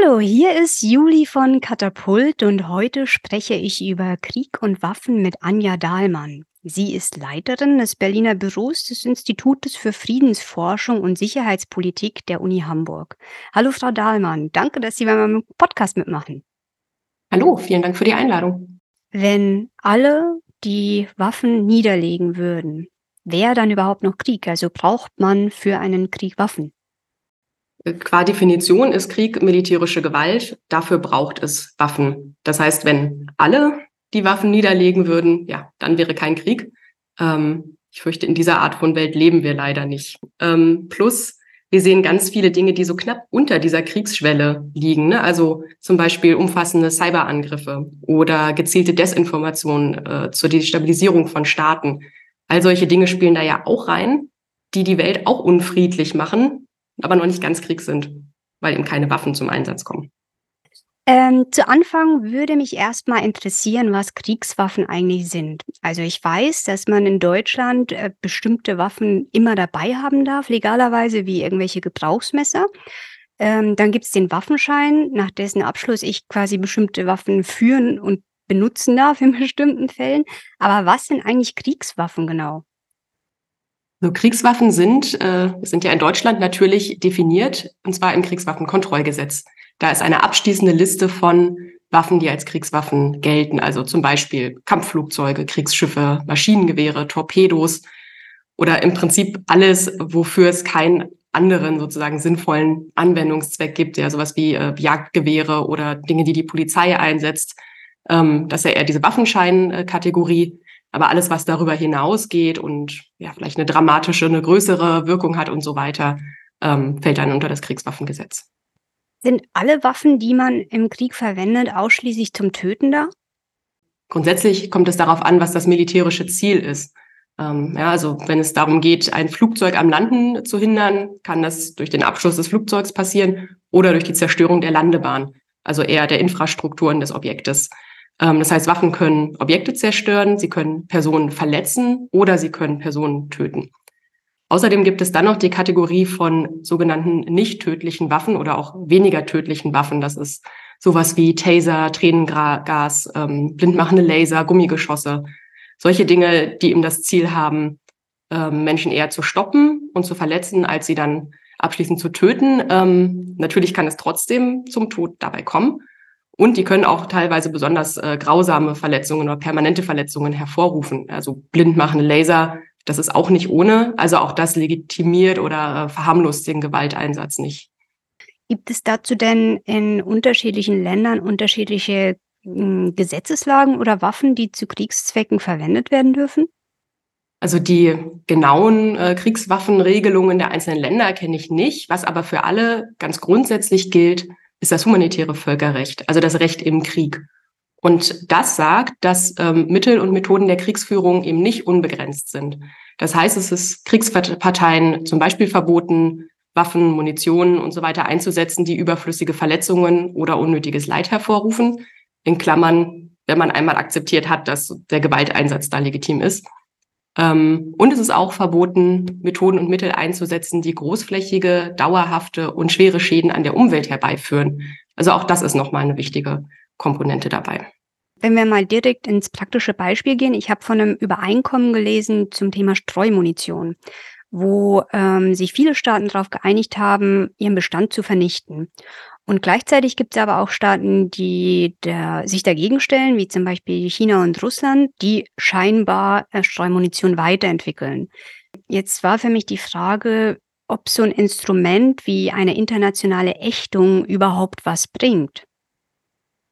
Hallo, hier ist Juli von Katapult und heute spreche ich über Krieg und Waffen mit Anja Dahlmann. Sie ist Leiterin des Berliner Büros des Institutes für Friedensforschung und Sicherheitspolitik der Uni Hamburg. Hallo, Frau Dahlmann. Danke, dass Sie bei meinem Podcast mitmachen. Hallo, vielen Dank für die Einladung. Wenn alle die Waffen niederlegen würden, wäre dann überhaupt noch Krieg? Also braucht man für einen Krieg Waffen? Qua Definition ist Krieg militärische Gewalt. Dafür braucht es Waffen. Das heißt, wenn alle die Waffen niederlegen würden, ja, dann wäre kein Krieg. Ähm, ich fürchte, in dieser Art von Welt leben wir leider nicht. Ähm, plus, wir sehen ganz viele Dinge, die so knapp unter dieser Kriegsschwelle liegen. Ne? Also zum Beispiel umfassende Cyberangriffe oder gezielte Desinformation äh, zur Destabilisierung von Staaten. All solche Dinge spielen da ja auch rein, die die Welt auch unfriedlich machen, aber noch nicht ganz Krieg sind, weil eben keine Waffen zum Einsatz kommen. Ähm, zu Anfang würde mich erstmal interessieren, was Kriegswaffen eigentlich sind. Also ich weiß, dass man in Deutschland äh, bestimmte Waffen immer dabei haben darf, legalerweise wie irgendwelche Gebrauchsmesser. Ähm, dann gibt es den Waffenschein, nach dessen Abschluss ich quasi bestimmte Waffen führen und benutzen darf in bestimmten Fällen. Aber was sind eigentlich Kriegswaffen genau? So Kriegswaffen sind, äh, sind ja in Deutschland natürlich definiert, und zwar im Kriegswaffenkontrollgesetz. Da ist eine abschließende Liste von Waffen, die als Kriegswaffen gelten, also zum Beispiel Kampfflugzeuge, Kriegsschiffe, Maschinengewehre, Torpedos oder im Prinzip alles, wofür es keinen anderen sozusagen sinnvollen Anwendungszweck gibt, ja sowas wie äh, Jagdgewehre oder Dinge, die die Polizei einsetzt. Ähm, das ist ja eher diese Waffenschein-Kategorie. Aber alles, was darüber hinausgeht und ja vielleicht eine dramatische, eine größere Wirkung hat und so weiter, ähm, fällt dann unter das Kriegswaffengesetz. Sind alle Waffen, die man im Krieg verwendet, ausschließlich zum Töten da? Grundsätzlich kommt es darauf an, was das militärische Ziel ist. Ähm, ja, also wenn es darum geht, ein Flugzeug am Landen zu hindern, kann das durch den Abschuss des Flugzeugs passieren oder durch die Zerstörung der Landebahn, also eher der Infrastrukturen des Objektes. Ähm, das heißt, Waffen können Objekte zerstören, sie können Personen verletzen oder sie können Personen töten. Außerdem gibt es dann noch die Kategorie von sogenannten nicht tödlichen Waffen oder auch weniger tödlichen Waffen. Das ist sowas wie Taser, Tränengas, ähm, blindmachende Laser, Gummigeschosse. Solche Dinge, die eben das Ziel haben, ähm, Menschen eher zu stoppen und zu verletzen, als sie dann abschließend zu töten. Ähm, natürlich kann es trotzdem zum Tod dabei kommen. Und die können auch teilweise besonders äh, grausame Verletzungen oder permanente Verletzungen hervorrufen. Also blindmachende Laser das ist auch nicht ohne. Also auch das legitimiert oder äh, verharmlost den Gewalteinsatz nicht. Gibt es dazu denn in unterschiedlichen Ländern unterschiedliche hm, Gesetzeslagen oder Waffen, die zu Kriegszwecken verwendet werden dürfen? Also die genauen äh, Kriegswaffenregelungen der einzelnen Länder kenne ich nicht. Was aber für alle ganz grundsätzlich gilt, ist das humanitäre Völkerrecht, also das Recht im Krieg. Und das sagt, dass ähm, Mittel und Methoden der Kriegsführung eben nicht unbegrenzt sind. Das heißt, es ist Kriegsparteien zum Beispiel verboten, Waffen, Munition und so weiter einzusetzen, die überflüssige Verletzungen oder unnötiges Leid hervorrufen. In Klammern, wenn man einmal akzeptiert hat, dass der Gewalteinsatz da legitim ist. Ähm, und es ist auch verboten, Methoden und Mittel einzusetzen, die großflächige, dauerhafte und schwere Schäden an der Umwelt herbeiführen. Also auch das ist nochmal eine wichtige Komponente dabei. Wenn wir mal direkt ins praktische Beispiel gehen, ich habe von einem Übereinkommen gelesen zum Thema Streumunition, wo ähm, sich viele Staaten darauf geeinigt haben, ihren Bestand zu vernichten. Und gleichzeitig gibt es aber auch Staaten, die der, sich dagegen stellen, wie zum Beispiel China und Russland, die scheinbar äh, Streumunition weiterentwickeln. Jetzt war für mich die Frage, ob so ein Instrument wie eine internationale Ächtung überhaupt was bringt.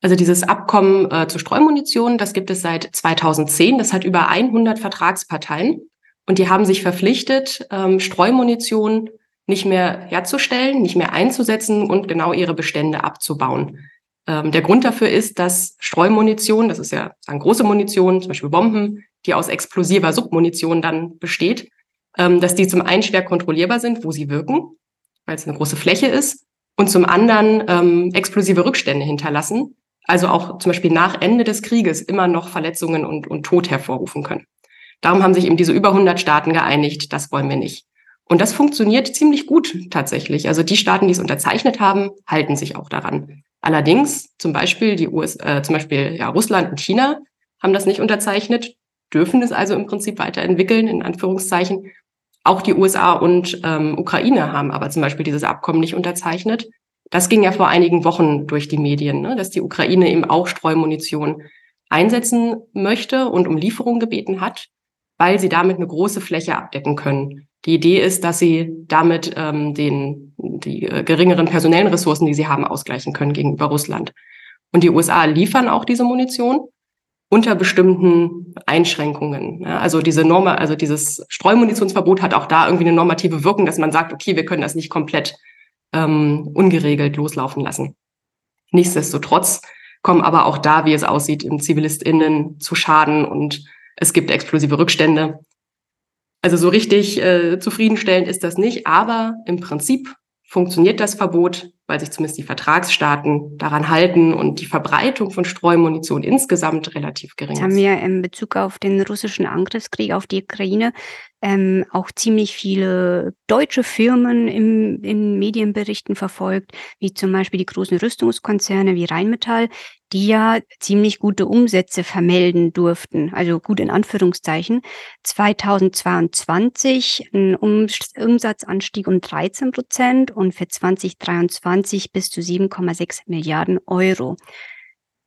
Also dieses Abkommen äh, zur Streumunition, das gibt es seit 2010. Das hat über 100 Vertragsparteien und die haben sich verpflichtet, ähm, Streumunition nicht mehr herzustellen, nicht mehr einzusetzen und genau ihre Bestände abzubauen. Ähm, der Grund dafür ist, dass Streumunition, das ist ja sagen, große Munition, zum Beispiel Bomben, die aus explosiver Submunition dann besteht, ähm, dass die zum einen schwer kontrollierbar sind, wo sie wirken, weil es eine große Fläche ist, und zum anderen ähm, explosive Rückstände hinterlassen, also auch zum Beispiel nach Ende des Krieges immer noch Verletzungen und, und Tod hervorrufen können. Darum haben sich eben diese über 100 Staaten geeinigt, das wollen wir nicht. Und das funktioniert ziemlich gut tatsächlich. Also die Staaten, die es unterzeichnet haben, halten sich auch daran. Allerdings, zum Beispiel die US, äh, zum Beispiel ja, Russland und China haben das nicht unterzeichnet, dürfen es also im Prinzip weiterentwickeln, in Anführungszeichen. Auch die USA und ähm, Ukraine haben aber zum Beispiel dieses Abkommen nicht unterzeichnet. Das ging ja vor einigen Wochen durch die Medien, ne, dass die Ukraine eben auch Streumunition einsetzen möchte und um Lieferung gebeten hat, weil sie damit eine große Fläche abdecken können. Die Idee ist, dass sie damit ähm, den, die äh, geringeren personellen Ressourcen, die sie haben, ausgleichen können gegenüber Russland. Und die USA liefern auch diese Munition unter bestimmten Einschränkungen. Ja, also diese Norma, also dieses Streumunitionsverbot hat auch da irgendwie eine normative Wirkung, dass man sagt, okay, wir können das nicht komplett ähm, ungeregelt loslaufen lassen. Nichtsdestotrotz kommen aber auch da, wie es aussieht, im ZivilistInnen zu Schaden und es gibt explosive Rückstände. Also so richtig äh, zufriedenstellend ist das nicht, aber im Prinzip funktioniert das Verbot, weil sich zumindest die Vertragsstaaten daran halten und die Verbreitung von Streumunition insgesamt relativ gering ist. Haben wir in Bezug auf den russischen Angriffskrieg auf die Ukraine ähm, auch ziemlich viele deutsche Firmen im, in Medienberichten verfolgt, wie zum Beispiel die großen Rüstungskonzerne wie Rheinmetall, die ja ziemlich gute Umsätze vermelden durften, also gut in Anführungszeichen. 2022 ein Umsatzanstieg um 13 Prozent und für 2023 bis zu 7,6 Milliarden Euro.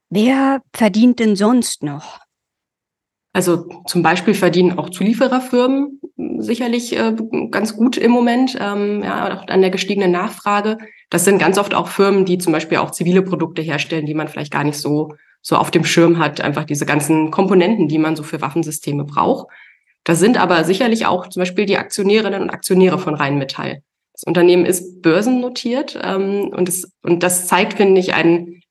Wer verdient denn sonst noch? Also zum Beispiel verdienen auch Zuliefererfirmen sicherlich äh, ganz gut im Moment, ähm, ja, auch an der gestiegenen Nachfrage. Das sind ganz oft auch Firmen, die zum Beispiel auch zivile Produkte herstellen, die man vielleicht gar nicht so, so auf dem Schirm hat, einfach diese ganzen Komponenten, die man so für Waffensysteme braucht. Das sind aber sicherlich auch zum Beispiel die Aktionärinnen und Aktionäre von Rheinmetall. Das Unternehmen ist börsennotiert ähm, und, es, und das zeigt, finde ich, ein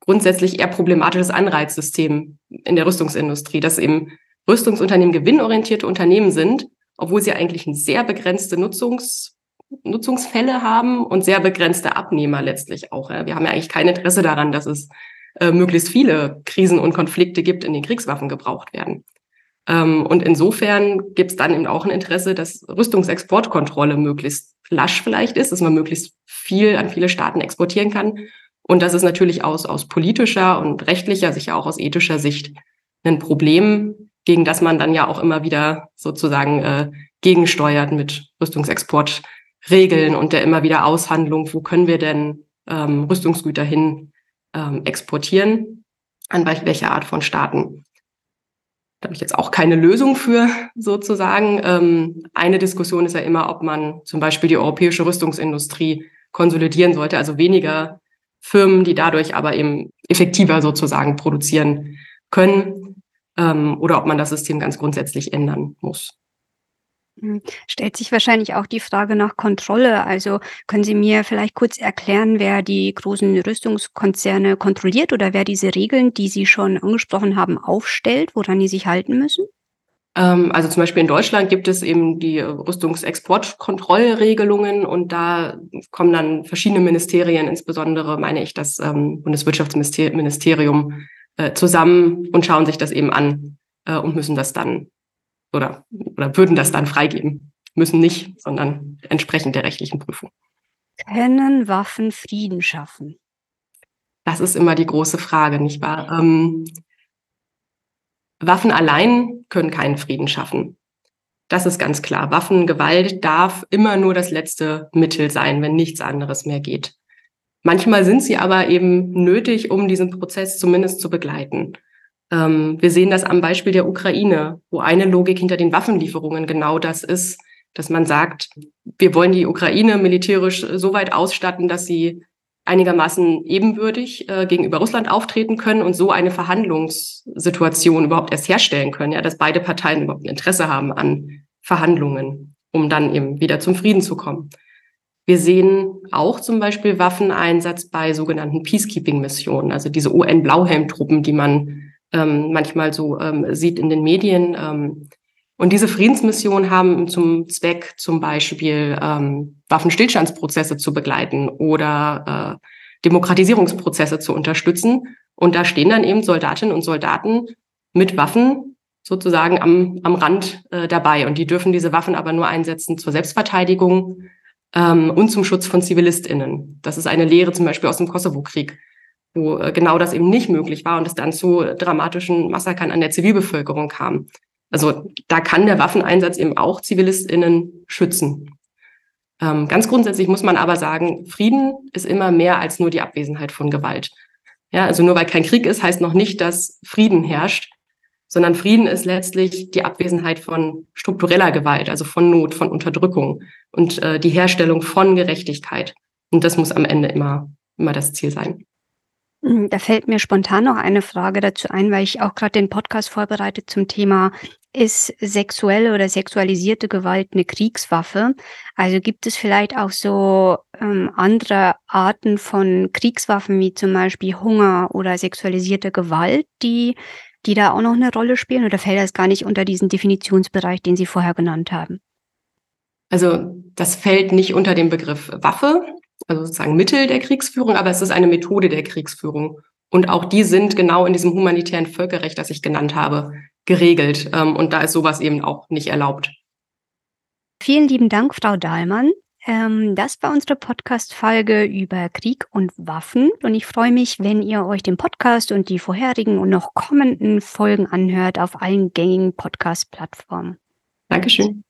grundsätzlich eher problematisches Anreizsystem in der Rüstungsindustrie, dass eben Rüstungsunternehmen gewinnorientierte Unternehmen sind, obwohl sie eigentlich eine sehr begrenzte Nutzungs, Nutzungsfälle haben und sehr begrenzte Abnehmer letztlich auch. Wir haben ja eigentlich kein Interesse daran, dass es äh, möglichst viele Krisen und Konflikte gibt, in denen Kriegswaffen gebraucht werden. Ähm, und insofern gibt es dann eben auch ein Interesse, dass Rüstungsexportkontrolle möglichst lasch vielleicht ist, dass man möglichst viel an viele Staaten exportieren kann und das ist natürlich aus, aus politischer und rechtlicher, sicher auch aus ethischer Sicht ein Problem, gegen das man dann ja auch immer wieder sozusagen äh, gegensteuert mit Rüstungsexportregeln und der immer wieder Aushandlung, wo können wir denn ähm, Rüstungsgüter hin ähm, exportieren, an welche Art von Staaten. Da habe ich jetzt auch keine Lösung für sozusagen. Ähm, eine Diskussion ist ja immer, ob man zum Beispiel die europäische Rüstungsindustrie konsolidieren sollte, also weniger Firmen, die dadurch aber eben effektiver sozusagen produzieren können ähm, oder ob man das System ganz grundsätzlich ändern muss. Hm, stellt sich wahrscheinlich auch die Frage nach Kontrolle. Also können Sie mir vielleicht kurz erklären, wer die großen Rüstungskonzerne kontrolliert oder wer diese Regeln, die Sie schon angesprochen haben, aufstellt, woran die sich halten müssen? Ähm, also zum Beispiel in Deutschland gibt es eben die Rüstungsexportkontrollregelungen und da kommen dann verschiedene Ministerien, insbesondere meine ich das ähm, Bundeswirtschaftsministerium, äh, zusammen und schauen sich das eben an äh, und müssen das dann oder, oder würden das dann freigeben. Müssen nicht, sondern entsprechend der rechtlichen Prüfung. Können Waffen Frieden schaffen? Das ist immer die große Frage, nicht wahr? Ähm, Waffen allein können keinen Frieden schaffen. Das ist ganz klar. Waffengewalt darf immer nur das letzte Mittel sein, wenn nichts anderes mehr geht. Manchmal sind sie aber eben nötig, um diesen Prozess zumindest zu begleiten. Ähm, wir sehen das am Beispiel der Ukraine, wo eine Logik hinter den Waffenlieferungen genau das ist, dass man sagt, wir wollen die Ukraine militärisch so weit ausstatten, dass sie einigermaßen ebenbürtig äh, gegenüber Russland auftreten können und so eine Verhandlungssituation überhaupt erst herstellen können, ja, dass beide Parteien überhaupt ein Interesse haben an Verhandlungen, um dann eben wieder zum Frieden zu kommen. Wir sehen auch zum Beispiel Waffeneinsatz bei sogenannten Peacekeeping-Missionen, also diese UN-Blauhelm-Truppen, die man ähm, manchmal so ähm, sieht in den Medien. Ähm, und diese Friedensmissionen haben zum Zweck zum Beispiel ähm, Waffenstillstandsprozesse zu begleiten oder äh, Demokratisierungsprozesse zu unterstützen. Und da stehen dann eben Soldatinnen und Soldaten mit Waffen sozusagen am, am Rand äh, dabei. Und die dürfen diese Waffen aber nur einsetzen zur Selbstverteidigung ähm, und zum Schutz von ZivilistInnen. Das ist eine Lehre zum Beispiel aus dem Kosovo-Krieg, wo äh, genau das eben nicht möglich war und es dann zu dramatischen Massakern an der Zivilbevölkerung kam. Also da kann der Waffeneinsatz eben auch ZivilistInnen schützen. Ähm, ganz grundsätzlich muss man aber sagen, Frieden ist immer mehr als nur die Abwesenheit von Gewalt. Ja, also nur weil kein Krieg ist, heißt noch nicht, dass Frieden herrscht, sondern Frieden ist letztlich die Abwesenheit von struktureller Gewalt, also von Not, von Unterdrückung und äh, die Herstellung von Gerechtigkeit. Und das muss am Ende immer, immer das Ziel sein. Hm, da fällt mir spontan noch eine Frage dazu ein, weil ich auch gerade den Podcast vorbereitet zum Thema ist sexuelle oder sexualisierte Gewalt eine Kriegswaffe? Also gibt es vielleicht auch so ähm, andere Arten von Kriegswaffen, wie zum Beispiel Hunger oder sexualisierte Gewalt, die, die da auch noch eine Rolle spielen? Oder fällt das gar nicht unter diesen Definitionsbereich, den Sie vorher genannt haben? Also das fällt nicht unter den Begriff Waffe, also sozusagen Mittel der Kriegsführung, aber es ist eine Methode der Kriegsführung. Und auch die sind genau in diesem humanitären Völkerrecht, das ich genannt habe, geregelt. Ähm, und da ist sowas eben auch nicht erlaubt. Vielen lieben Dank, Frau Dahlmann. Ähm, das war unsere Podcast-Folge über Krieg und Waffen. Und ich freue mich, wenn ihr euch den Podcast und die vorherigen und noch kommenden Folgen anhört auf allen gängigen Podcast-Plattformen. Dankeschön.